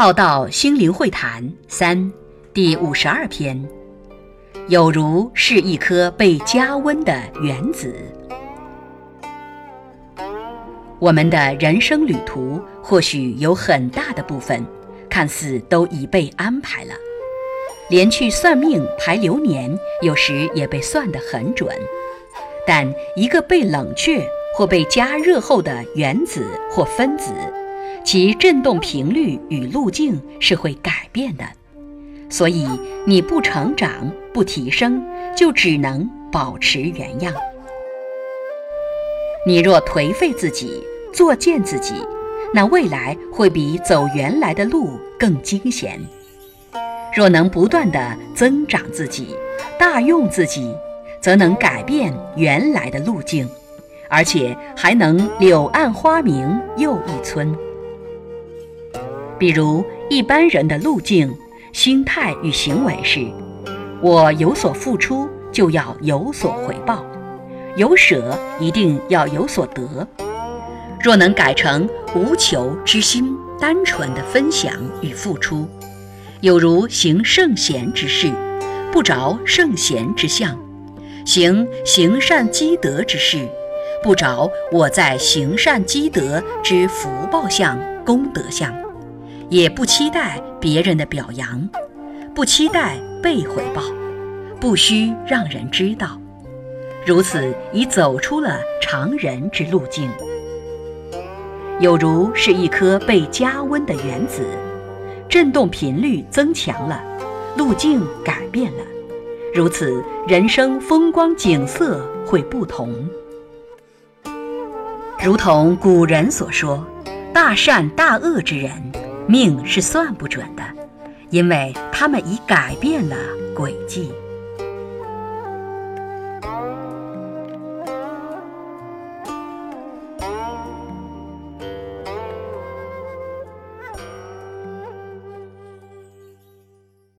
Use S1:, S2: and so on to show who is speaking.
S1: 浩道心灵会谈三第五十二篇，有如是一颗被加温的原子。我们的人生旅途或许有很大的部分，看似都已被安排了，连去算命排流年，有时也被算得很准。但一个被冷却或被加热后的原子或分子，其振动频率与路径是会改变的。所以你不成长、不提升，就只能保持原样。你若颓废自己，作践自己，那未来会比走原来的路更惊险。若能不断地增长自己，大用自己。则能改变原来的路径，而且还能柳暗花明又一村。比如一般人的路径、心态与行为是：我有所付出，就要有所回报；有舍，一定要有所得。若能改成无求之心，单纯的分享与付出，有如行圣贤之事，不着圣贤之相。行行善积德之事，不着我在行善积德之福报相、功德相，也不期待别人的表扬，不期待被回报，不需让人知道。如此已走出了常人之路径，有如是一颗被加温的原子，振动频率增强了，路径改变了。如此，人生风光景色会不同。如同古人所说：“大善大恶之人，命是算不准的，因为他们已改变了轨迹。”